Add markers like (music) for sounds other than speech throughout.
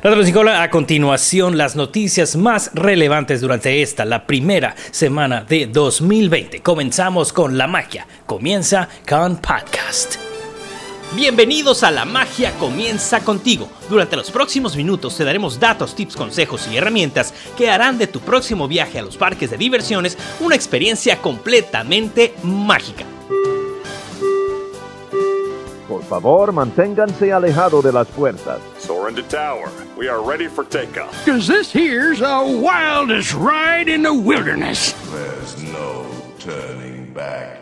Radio Nicola, a continuación las noticias más relevantes durante esta, la primera semana de 2020. Comenzamos con la magia. Comienza con podcast. Bienvenidos a La Magia Comienza contigo. Durante los próximos minutos te daremos datos, tips, consejos y herramientas que harán de tu próximo viaje a los parques de diversiones una experiencia completamente mágica. Por favor, manténganse alejado de las puertas. Soar into tower. We are ready for takeoff. Cause this here's the wildest ride in the wilderness. There's no turning back now.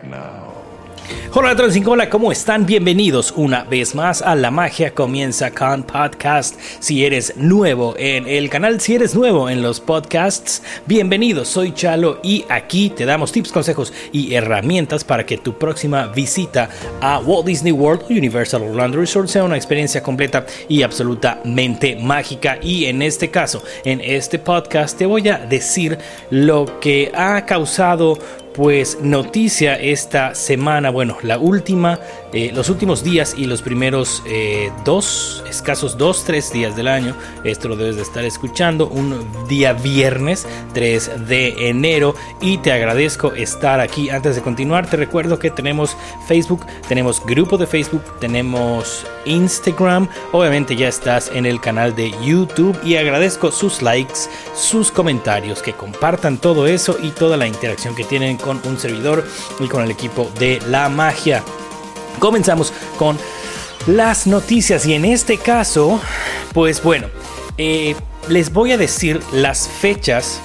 Hola Hola, ¿cómo están? Bienvenidos una vez más a La Magia Comienza con Podcast. Si eres nuevo en el canal, si eres nuevo en los podcasts, bienvenido, soy Chalo y aquí te damos tips, consejos y herramientas para que tu próxima visita a Walt Disney World Universal Orlando Resort sea una experiencia completa y absolutamente mágica. Y en este caso, en este podcast, te voy a decir lo que ha causado pues noticia esta semana, bueno, la última, eh, los últimos días y los primeros eh, dos, escasos dos, tres días del año, esto lo debes de estar escuchando, un día viernes 3 de enero. Y te agradezco estar aquí. Antes de continuar, te recuerdo que tenemos Facebook, tenemos grupo de Facebook, tenemos Instagram, obviamente ya estás en el canal de YouTube y agradezco sus likes, sus comentarios, que compartan todo eso y toda la interacción que tienen con un servidor y con el equipo de la magia. Comenzamos con las noticias y en este caso, pues bueno, eh, les voy a decir las fechas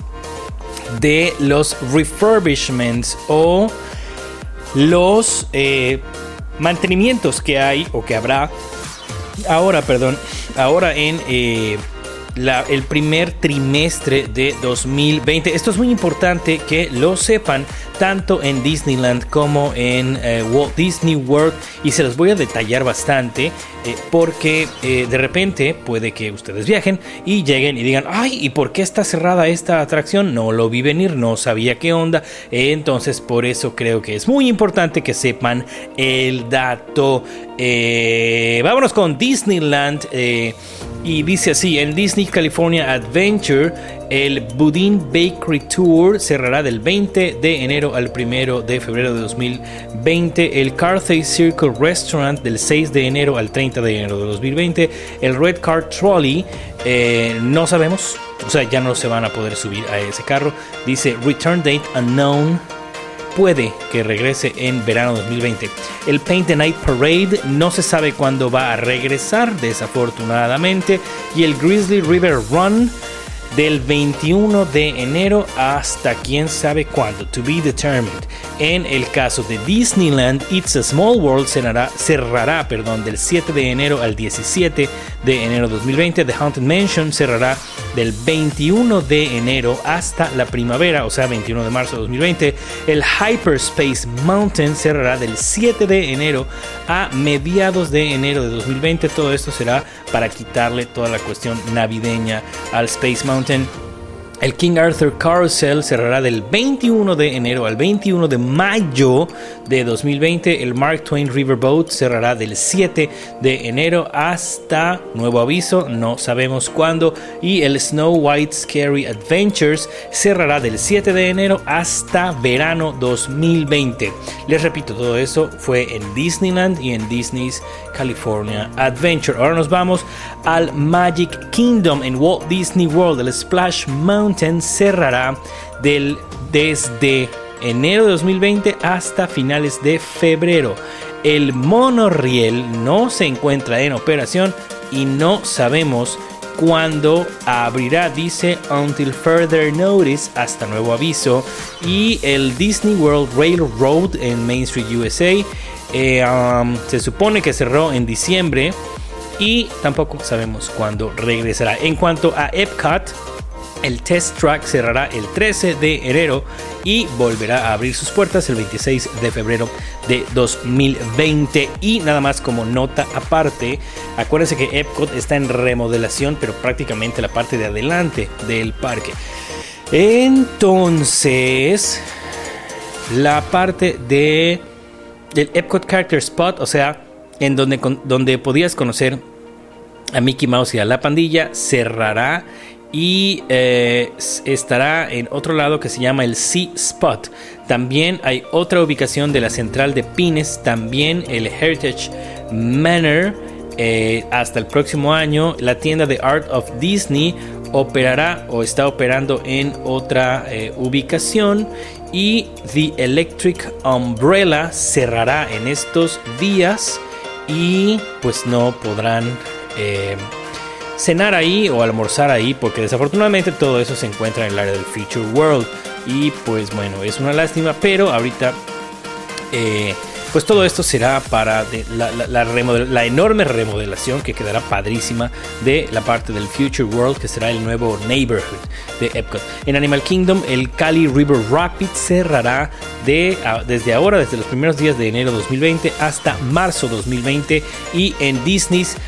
de los refurbishments o los eh, mantenimientos que hay o que habrá ahora, perdón, ahora en eh, el primer trimestre de 2020. Esto es muy importante que lo sepan tanto en Disneyland como en eh, Walt Disney World y se los voy a detallar bastante eh, porque eh, de repente puede que ustedes viajen y lleguen y digan, ay, ¿y por qué está cerrada esta atracción? No lo vi venir, no sabía qué onda. entonces por eso creo que es muy importante que sepan el dato. vámonos con Disneyland. y dice así, el Disney California Adventure el Budin Bakery Tour cerrará del 20 de enero al 1 de febrero de 2020. El Carthay Circle Restaurant del 6 de enero al 30 de enero de 2020. El Red Car Trolley, eh, no sabemos, o sea, ya no se van a poder subir a ese carro. Dice Return Date Unknown. Puede que regrese en verano 2020. El Paint the Night Parade no se sabe cuándo va a regresar, desafortunadamente. Y el Grizzly River Run del 21 de enero hasta quién sabe cuándo, to be determined. En el caso de Disneyland, It's a Small World cerrará, cerrará perdón, del 7 de enero al 17 de enero 2020. The Haunted Mansion cerrará del 21 de enero hasta la primavera, o sea, 21 de marzo de 2020. El Hyperspace Mountain cerrará del 7 de enero a mediados de enero de 2020. Todo esto será para quitarle toda la cuestión navideña al Space Mountain el King Arthur Carousel cerrará del 21 de enero al 21 de mayo de 2020. El Mark Twain Riverboat cerrará del 7 de enero hasta nuevo aviso, no sabemos cuándo. Y el Snow White Scary Adventures cerrará del 7 de enero hasta verano 2020. Les repito, todo eso fue en Disneyland y en Disney's California Adventure. Ahora nos vamos al Magic Kingdom en Walt Disney World. El Splash Mountain cerrará del, desde enero de 2020 hasta finales de febrero. El monorriel no se encuentra en operación y no sabemos cuándo abrirá, dice until further notice, hasta nuevo aviso. Y el Disney World Railroad en Main Street, USA, eh, um, se supone que cerró en diciembre y tampoco sabemos cuándo regresará. En cuanto a Epcot, el test track cerrará el 13 de enero y volverá a abrir sus puertas el 26 de febrero de 2020. Y nada más como nota aparte, acuérdense que Epcot está en remodelación, pero prácticamente la parte de adelante del parque. Entonces, la parte de del Epcot Character Spot, o sea, en donde, donde podías conocer a Mickey Mouse y a la pandilla, cerrará y eh, estará en otro lado que se llama el Sea Spot. También hay otra ubicación de la central de Pines, también el Heritage Manor. Eh, hasta el próximo año, la tienda de Art of Disney operará o está operando en otra eh, ubicación y The Electric Umbrella cerrará en estos días y pues no podrán cenar ahí o almorzar ahí porque desafortunadamente todo eso se encuentra en el área del Future World y pues bueno es una lástima pero ahorita eh, pues todo esto será para la, enorme remodelación que quedará padrísima de la parte del Future World que será el nuevo neighborhood de Epcot. En Animal Kingdom el Cali River Rapid cerrará de, desde ahora, desde los primeros días de enero 2020 hasta marzo 2020 y en Disney's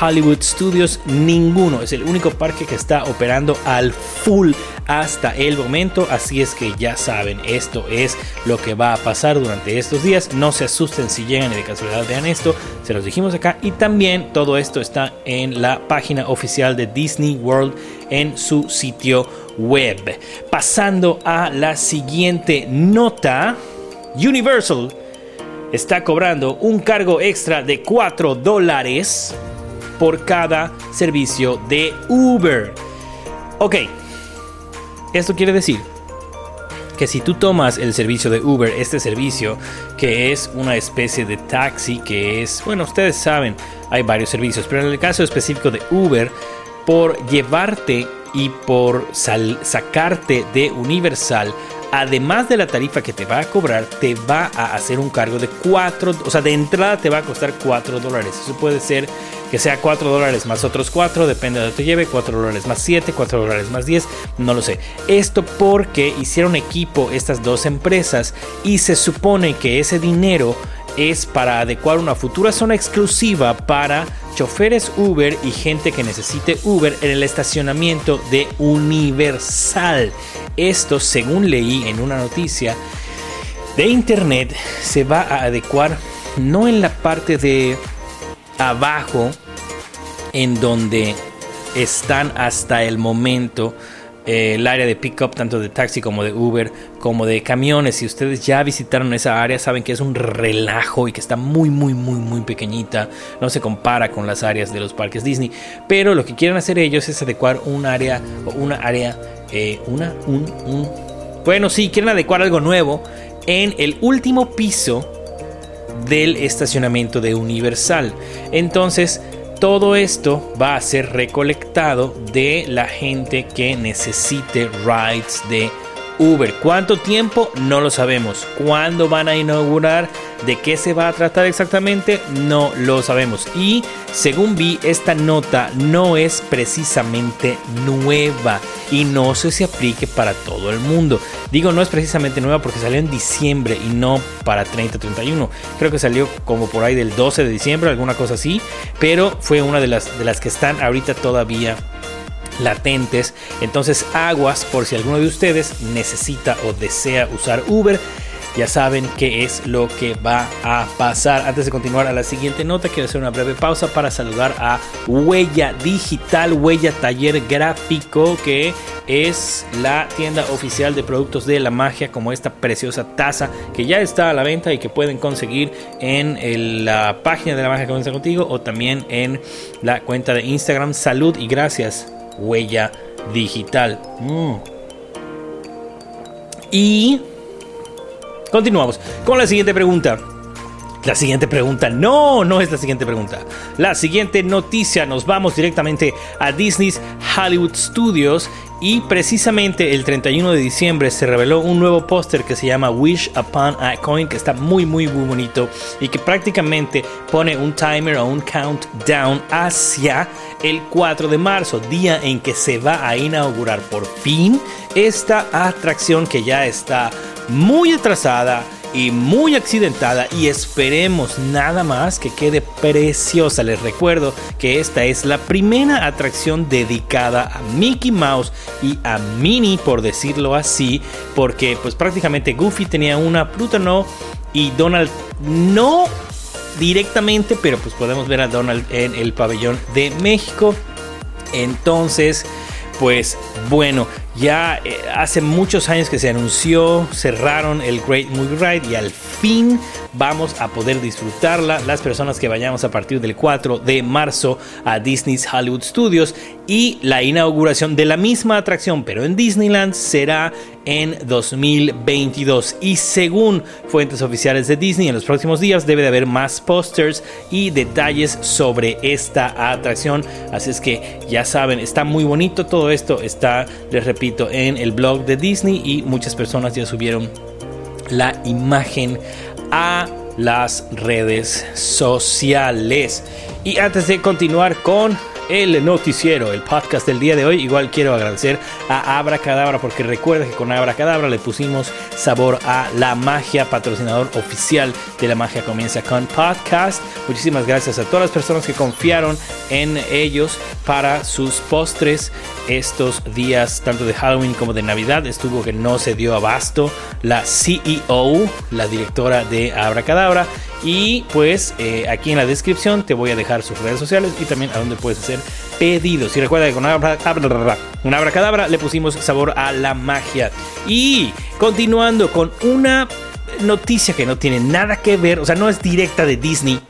Hollywood Studios, ninguno. Es el único parque que está operando al full hasta el momento. Así es que ya saben, esto es lo que va a pasar durante estos días. No se asusten si llegan y de casualidad vean esto. Se los dijimos acá. Y también todo esto está en la página oficial de Disney World en su sitio web. Pasando a la siguiente nota. Universal está cobrando un cargo extra de 4 dólares por cada servicio de Uber. Ok, esto quiere decir que si tú tomas el servicio de Uber, este servicio que es una especie de taxi, que es, bueno, ustedes saben, hay varios servicios, pero en el caso específico de Uber, por llevarte y por sacarte de Universal, además de la tarifa que te va a cobrar, te va a hacer un cargo de 4, o sea, de entrada te va a costar 4 dólares. Eso puede ser que sea 4 dólares más otros 4, depende de que te lleve, 4 dólares más 7, 4 dólares más 10, no lo sé. Esto porque hicieron equipo estas dos empresas y se supone que ese dinero es para adecuar una futura zona exclusiva para choferes Uber y gente que necesite Uber en el estacionamiento de Universal. Esto, según leí en una noticia de internet, se va a adecuar no en la parte de abajo en donde están hasta el momento eh, el área de pickup tanto de taxi como de Uber como de camiones. Si ustedes ya visitaron esa área saben que es un relajo y que está muy muy muy muy pequeñita. No se compara con las áreas de los parques Disney. Pero lo que quieren hacer ellos es adecuar un área o una área eh, una un, un bueno sí quieren adecuar algo nuevo en el último piso del estacionamiento de Universal. Entonces, todo esto va a ser recolectado de la gente que necesite rides de Uber. ¿Cuánto tiempo? No lo sabemos. ¿Cuándo van a inaugurar? ¿De qué se va a tratar exactamente? No lo sabemos. Y según vi, esta nota no es precisamente nueva y no sé si aplique para todo el mundo. Digo, no es precisamente nueva porque salió en diciembre y no para 30-31. Creo que salió como por ahí del 12 de diciembre, alguna cosa así. Pero fue una de las, de las que están ahorita todavía latentes. Entonces aguas por si alguno de ustedes necesita o desea usar Uber. Ya saben qué es lo que va a pasar. Antes de continuar a la siguiente nota, quiero hacer una breve pausa para saludar a Huella Digital, Huella Taller Gráfico, que es la tienda oficial de productos de la magia, como esta preciosa taza que ya está a la venta y que pueden conseguir en la página de la magia que comienza contigo o también en la cuenta de Instagram. Salud y gracias huella digital. Mm. Y continuamos con la siguiente pregunta. La siguiente pregunta, no, no es la siguiente pregunta. La siguiente noticia, nos vamos directamente a Disney's Hollywood Studios y precisamente el 31 de diciembre se reveló un nuevo póster que se llama Wish Upon a Coin, que está muy, muy, muy bonito y que prácticamente pone un timer o un countdown hacia el 4 de marzo, día en que se va a inaugurar por fin esta atracción que ya está muy atrasada y muy accidentada y esperemos nada más que quede preciosa. Les recuerdo que esta es la primera atracción dedicada a Mickey Mouse y a Minnie por decirlo así, porque pues prácticamente Goofy tenía una, Pluto no y Donald no directamente, pero pues podemos ver a Donald en el pabellón de México. Entonces, pues bueno, ya eh, hace muchos años que se anunció, cerraron el Great Movie Ride y al fin vamos a poder disfrutarla. Las personas que vayamos a partir del 4 de marzo a Disney's Hollywood Studios y la inauguración de la misma atracción pero en Disneyland será en 2022 y según fuentes oficiales de Disney en los próximos días debe de haber más pósters y detalles sobre esta atracción. Así es que ya saben está muy bonito todo esto está les repito en el blog de Disney y muchas personas ya subieron la imagen a las redes sociales. Y antes de continuar con el noticiero, el podcast del día de hoy. Igual quiero agradecer a Abracadabra porque recuerda que con Abracadabra le pusimos sabor a la magia, patrocinador oficial de la magia comienza con podcast. Muchísimas gracias a todas las personas que confiaron en ellos para sus postres estos días, tanto de Halloween como de Navidad. Estuvo que no se dio abasto la CEO, la directora de Abracadabra. Y pues eh, aquí en la descripción te voy a dejar sus redes sociales y también a donde puedes hacer pedidos. Y recuerda que con una abracadabra le pusimos sabor a la magia. Y continuando con una noticia que no tiene nada que ver, o sea, no es directa de Disney.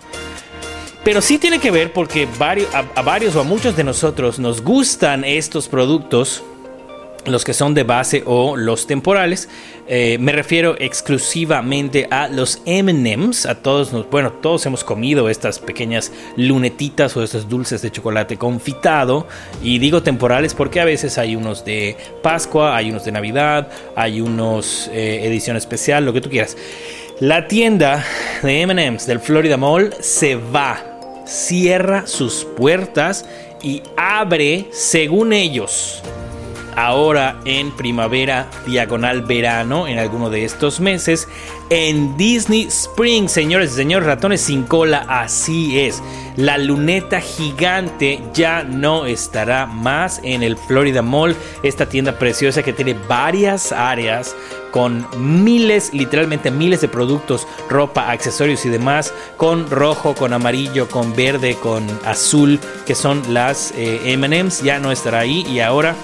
Pero sí tiene que ver porque a varios o a muchos de nosotros nos gustan estos productos los que son de base o los temporales. Eh, me refiero exclusivamente a los MMs. A todos nos, bueno, todos hemos comido estas pequeñas lunetitas o estos dulces de chocolate confitado. Y digo temporales porque a veces hay unos de Pascua, hay unos de Navidad, hay unos eh, edición especial, lo que tú quieras. La tienda de MMs del Florida Mall se va, cierra sus puertas y abre, según ellos, ahora en primavera, diagonal verano, en alguno de estos meses, en Disney Springs, señores y señores ratones sin cola, así es. La luneta gigante ya no estará más en el Florida Mall, esta tienda preciosa que tiene varias áreas con miles, literalmente miles de productos, ropa, accesorios y demás, con rojo, con amarillo, con verde, con azul, que son las eh, MMs, ya no estará ahí y ahora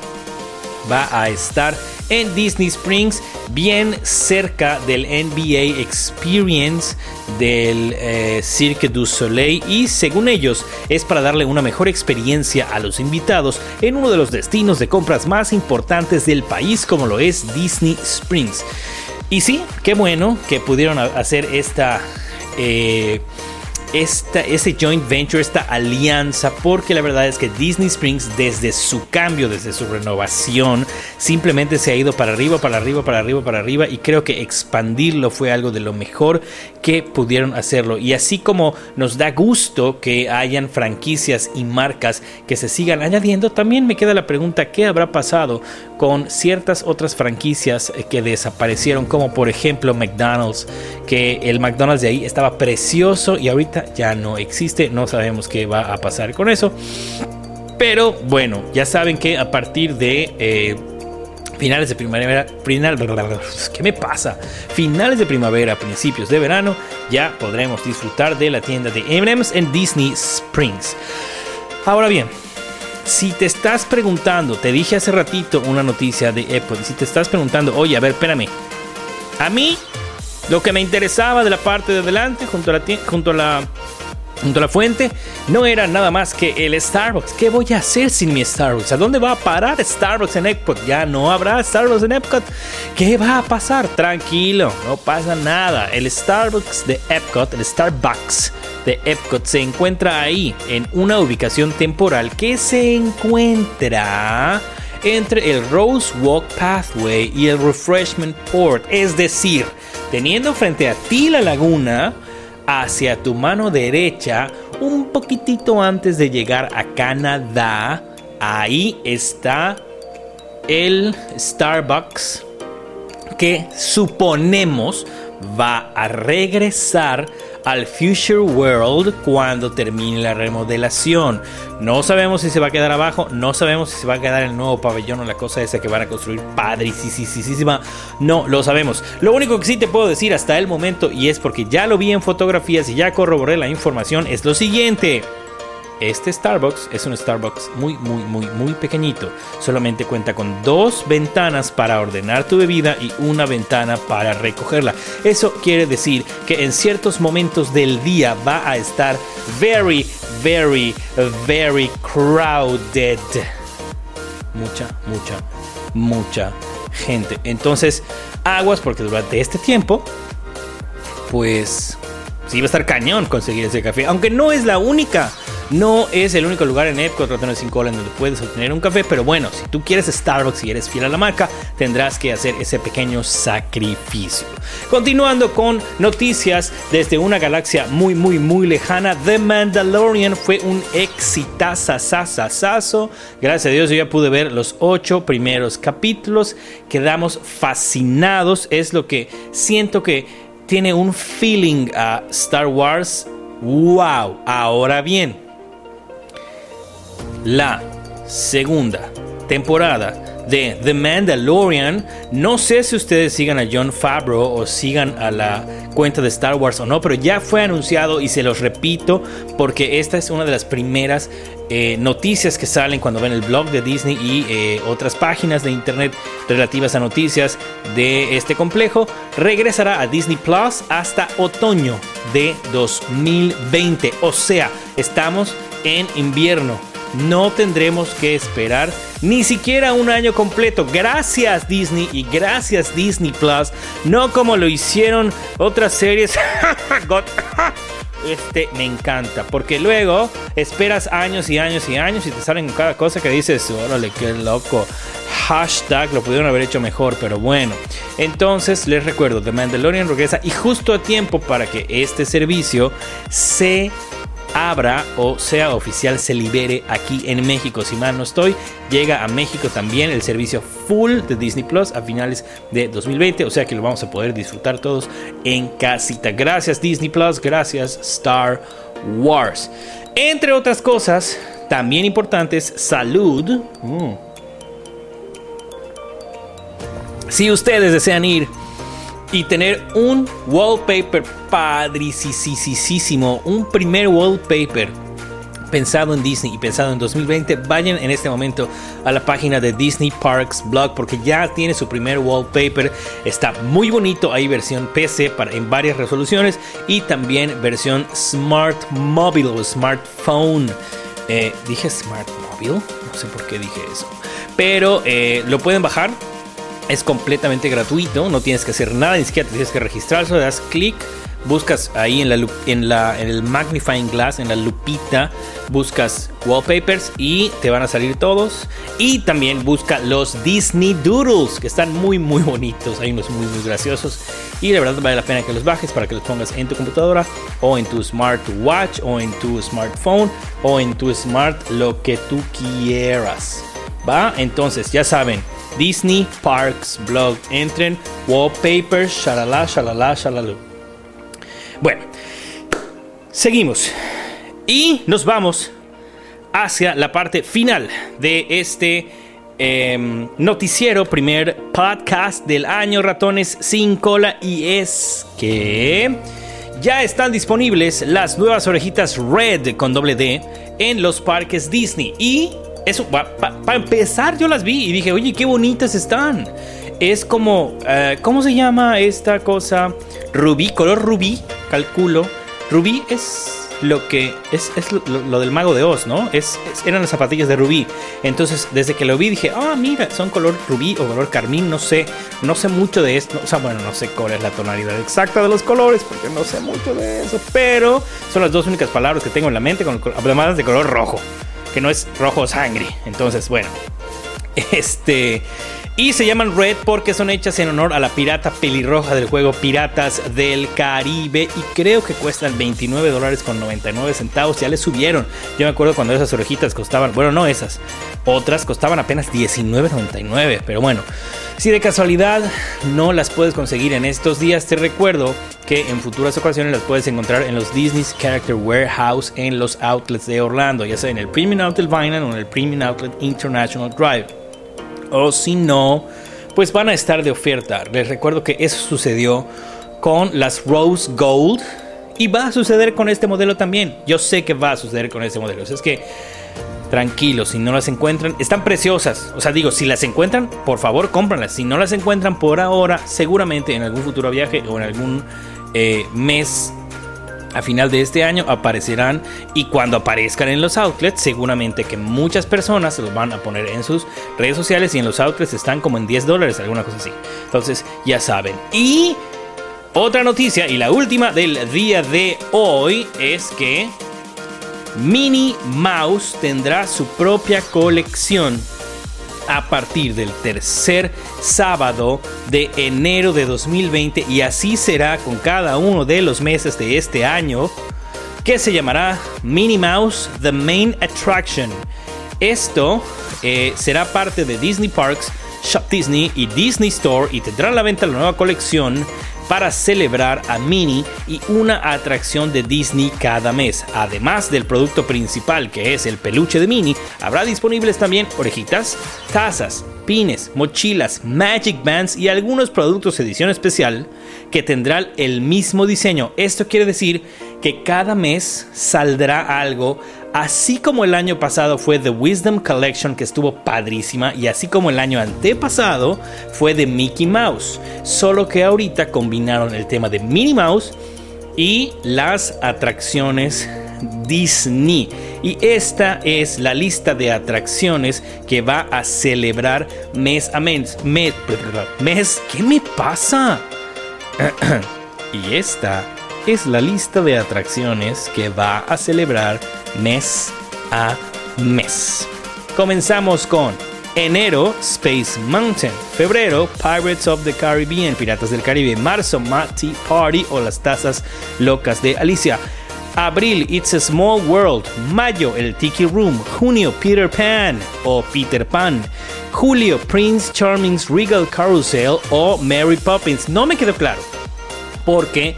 va a estar en Disney Springs, bien cerca del NBA Experience del eh, Cirque du Soleil y según ellos es para darle una mejor experiencia a los invitados en uno de los destinos de compras más importantes del país como lo es Disney Springs. Y sí, qué bueno que pudieron hacer esta... Eh, esta, ese joint venture, esta alianza, porque la verdad es que Disney Springs desde su cambio, desde su renovación, simplemente se ha ido para arriba, para arriba, para arriba, para arriba y creo que expandirlo fue algo de lo mejor que pudieron hacerlo. Y así como nos da gusto que hayan franquicias y marcas que se sigan añadiendo, también me queda la pregunta, ¿qué habrá pasado con ciertas otras franquicias que desaparecieron, como por ejemplo McDonald's, que el McDonald's de ahí estaba precioso y ahorita ya no existe, no sabemos qué va a pasar con eso. Pero bueno, ya saben que a partir de eh, finales de primavera, ¿qué me pasa? Finales de primavera, principios de verano, ya podremos disfrutar de la tienda de M&M's en Disney Springs. Ahora bien, si te estás preguntando, te dije hace ratito una noticia de Apple, si te estás preguntando, oye, a ver, espérame, a mí lo que me interesaba de la parte de adelante, junto a la, junto la, junto a la fuente, no era nada más que el Starbucks. ¿Qué voy a hacer sin mi Starbucks? ¿A dónde va a parar Starbucks en Epcot? Ya no habrá Starbucks en Epcot. ¿Qué va a pasar? Tranquilo, no pasa nada. El Starbucks de Epcot, el Starbucks de Epcot se encuentra ahí, en una ubicación temporal que se encuentra entre el Rose Walk Pathway y el Refreshment Port. Es decir, teniendo frente a ti la laguna, hacia tu mano derecha, un poquitito antes de llegar a Canadá, ahí está el Starbucks que suponemos va a regresar al Future World cuando termine la remodelación. No sabemos si se va a quedar abajo, no sabemos si se va a quedar el nuevo pabellón o la cosa esa que van a construir padrísima. No lo sabemos. Lo único que sí te puedo decir hasta el momento, y es porque ya lo vi en fotografías y ya corroboré la información, es lo siguiente. Este Starbucks es un Starbucks muy, muy, muy, muy pequeñito. Solamente cuenta con dos ventanas para ordenar tu bebida y una ventana para recogerla. Eso quiere decir que en ciertos momentos del día va a estar very, very, very crowded. Mucha, mucha, mucha gente. Entonces, aguas porque durante este tiempo, pues sí va a estar cañón conseguir ese café. Aunque no es la única no es el único lugar en Epcot 5 en donde puedes obtener un café, pero bueno, si tú quieres Starbucks y eres fiel a la marca, tendrás que hacer ese pequeño sacrificio. Continuando con noticias desde una galaxia muy, muy, muy lejana, The Mandalorian fue un exitazazazazazo. Gracias a Dios yo ya pude ver los ocho primeros capítulos. Quedamos fascinados. Es lo que siento que tiene un feeling a Star Wars. ¡Wow! Ahora bien, la segunda temporada de The Mandalorian. No sé si ustedes sigan a John Favreau o sigan a la cuenta de Star Wars o no, pero ya fue anunciado y se los repito porque esta es una de las primeras eh, noticias que salen cuando ven el blog de Disney y eh, otras páginas de internet relativas a noticias de este complejo. Regresará a Disney Plus hasta otoño de 2020. O sea, estamos en invierno no tendremos que esperar ni siquiera un año completo. Gracias Disney y gracias Disney Plus. No como lo hicieron otras series. (laughs) este me encanta. Porque luego esperas años y años y años y te salen cada cosa que dices, órale, qué loco. Hashtag lo pudieron haber hecho mejor, pero bueno. Entonces les recuerdo, The Mandalorian regresa y justo a tiempo para que este servicio se abra o sea oficial, se libere aquí en México. Si mal no estoy, llega a México también el servicio full de Disney Plus a finales de 2020. O sea que lo vamos a poder disfrutar todos en casita. Gracias Disney Plus, gracias Star Wars. Entre otras cosas, también importantes, salud. Mm. Si ustedes desean ir y tener un wallpaper padricísimo, un primer wallpaper pensado en Disney y pensado en 2020, vayan en este momento a la página de Disney Parks Blog porque ya tiene su primer wallpaper. Está muy bonito. Hay versión PC para, en varias resoluciones y también versión Smart Mobile o Smartphone. Eh, dije Smart Mobile, no sé por qué dije eso. Pero eh, lo pueden bajar es completamente gratuito, no tienes que hacer nada, ni siquiera tienes que registrar, solo das clic, buscas ahí en, la, en, la, en el magnifying glass, en la lupita, buscas wallpapers y te van a salir todos. Y también busca los Disney Doodles, que están muy muy bonitos, hay unos muy muy graciosos. Y de verdad vale la pena que los bajes para que los pongas en tu computadora o en tu smartwatch o en tu smartphone o en tu smart, lo que tú quieras. ¿Va? Entonces, ya saben, Disney Parks Blog. Entren, wallpapers, shalala, shalala, shalalu. Bueno, seguimos. Y nos vamos hacia la parte final de este em, noticiero, primer podcast del año Ratones sin cola. Y es que ya están disponibles las nuevas orejitas Red con doble D en los parques Disney. Y eso, para empezar, yo las vi y dije, oye, qué bonitas están. Es como, eh, ¿cómo se llama esta cosa? Rubí, color rubí, calculo. Rubí es lo que es, lo, del mago de Oz, ¿no? Es, eran las zapatillas de rubí. Entonces, desde que lo vi, dije, ah, mira, son color rubí o color carmín, no sé, no sé mucho de esto. O sea, bueno, no sé cuál es la tonalidad exacta de los colores, porque no sé mucho de eso, pero son las dos únicas palabras que tengo en la mente, con, además de color rojo que no es rojo sangre. Entonces, bueno, (laughs) este... Y se llaman Red porque son hechas en honor a la pirata pelirroja del juego Piratas del Caribe. Y creo que cuestan 29 dólares con 99 centavos. Ya le subieron. Yo me acuerdo cuando esas orejitas costaban, bueno, no esas, otras costaban apenas 19.99. Pero bueno, Si de casualidad no las puedes conseguir en estos días, te recuerdo que en futuras ocasiones las puedes encontrar en los Disney's Character Warehouse en los outlets de Orlando, ya sea en el Premium Outlet Vinyl o en el Premium Outlet International Drive. O si no, pues van a estar de oferta. Les recuerdo que eso sucedió con las Rose Gold y va a suceder con este modelo también. Yo sé que va a suceder con este modelo. es que tranquilos, si no las encuentran, están preciosas. O sea, digo, si las encuentran, por favor, cómpranlas. Si no las encuentran por ahora, seguramente en algún futuro viaje o en algún eh, mes a final de este año aparecerán y cuando aparezcan en los outlets seguramente que muchas personas se los van a poner en sus redes sociales y en los outlets están como en 10 dólares alguna cosa así. Entonces ya saben. Y otra noticia y la última del día de hoy es que Minnie Mouse tendrá su propia colección a partir del tercer sábado de enero de 2020 y así será con cada uno de los meses de este año que se llamará Minnie Mouse The Main Attraction. Esto eh, será parte de Disney Parks, Shop Disney y Disney Store y tendrá a la venta la nueva colección para celebrar a Minnie y una atracción de Disney cada mes. Además del producto principal que es el peluche de Minnie, habrá disponibles también orejitas, tazas, pines, mochilas, magic bands y algunos productos edición especial que tendrán el mismo diseño. Esto quiere decir que cada mes saldrá algo Así como el año pasado fue The Wisdom Collection que estuvo padrísima y así como el año antepasado fue de Mickey Mouse, solo que ahorita combinaron el tema de Minnie Mouse y las atracciones Disney. Y esta es la lista de atracciones que va a celebrar mes a mes. Mes, mes ¿qué me pasa? (clears throat) y esta es la lista de atracciones que va a celebrar mes a mes. Comenzamos con enero Space Mountain, febrero Pirates of the Caribbean, Piratas del Caribe, marzo Matty Party o las tazas locas de Alicia. Abril, It's a Small World. Mayo, El Tiki Room. Junio, Peter Pan o Peter Pan. Julio, Prince Charming's Regal Carousel o Mary Poppins. No me quedó claro. Porque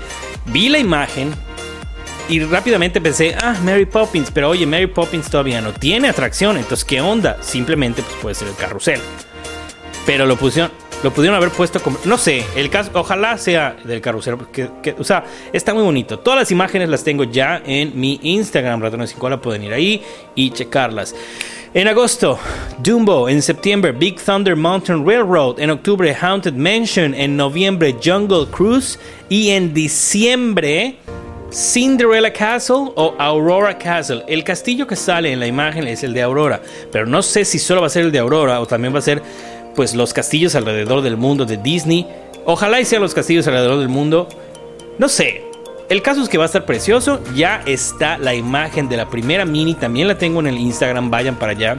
vi la imagen, y rápidamente pensé, ah, Mary Poppins, pero oye, Mary Poppins todavía no tiene atracción, entonces ¿qué onda? Simplemente pues, puede ser el carrusel. Pero lo pusieron, lo pudieron haber puesto como, no sé, el caso, ojalá sea del carrusel, porque, o sea, está muy bonito. Todas las imágenes las tengo ya en mi Instagram, Ratones sin Cola, pueden ir ahí y checarlas. En agosto, Dumbo. En septiembre, Big Thunder Mountain Railroad. En octubre, Haunted Mansion. En noviembre, Jungle Cruise. Y en diciembre, Cinderella Castle o Aurora Castle. El castillo que sale en la imagen es el de Aurora, pero no sé si solo va a ser el de Aurora o también va a ser pues los castillos alrededor del mundo de Disney. Ojalá y sean los castillos alrededor del mundo. No sé. El caso es que va a estar precioso. Ya está la imagen de la primera mini. También la tengo en el Instagram. Vayan para allá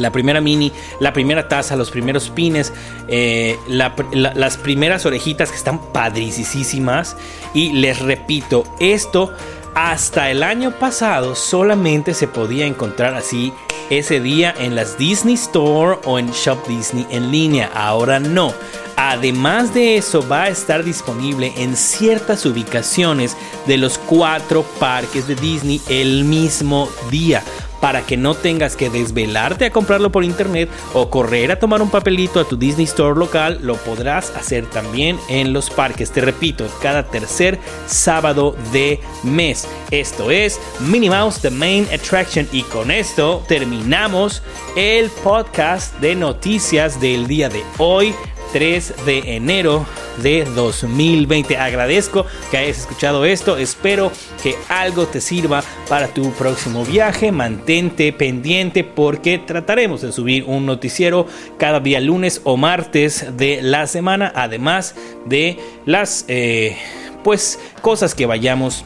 la primera mini, la primera taza, los primeros pines, eh, las primeras orejitas que están padricísimas. Y les repito, esto hasta el año pasado solamente se podía encontrar así ese día en las Disney Store o en Shop Disney en línea. Ahora no. Además de eso, va a estar disponible en ciertas ubicaciones de los cuatro parques de Disney el mismo día para que no tengas que desvelarte a comprarlo por internet o correr a tomar un papelito a tu Disney Store local, lo podrás hacer también en los parques. Te repito, cada tercer sábado de mes. Esto es Minnie Mouse The Main Attraction y con esto terminamos el podcast de noticias del día de hoy. 3 de enero de 2020. Agradezco que hayas escuchado esto. Espero que algo te sirva para tu próximo viaje. Mantente pendiente porque trataremos de subir un noticiero cada día lunes o martes de la semana. Además de las eh, pues cosas que vayamos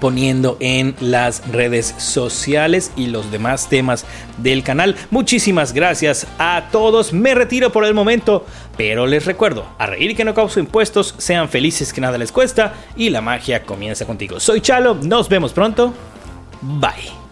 poniendo en las redes sociales y los demás temas del canal. Muchísimas gracias a todos. Me retiro por el momento, pero les recuerdo, a reír que no causo impuestos, sean felices que nada les cuesta y la magia comienza contigo. Soy Chalo, nos vemos pronto. Bye.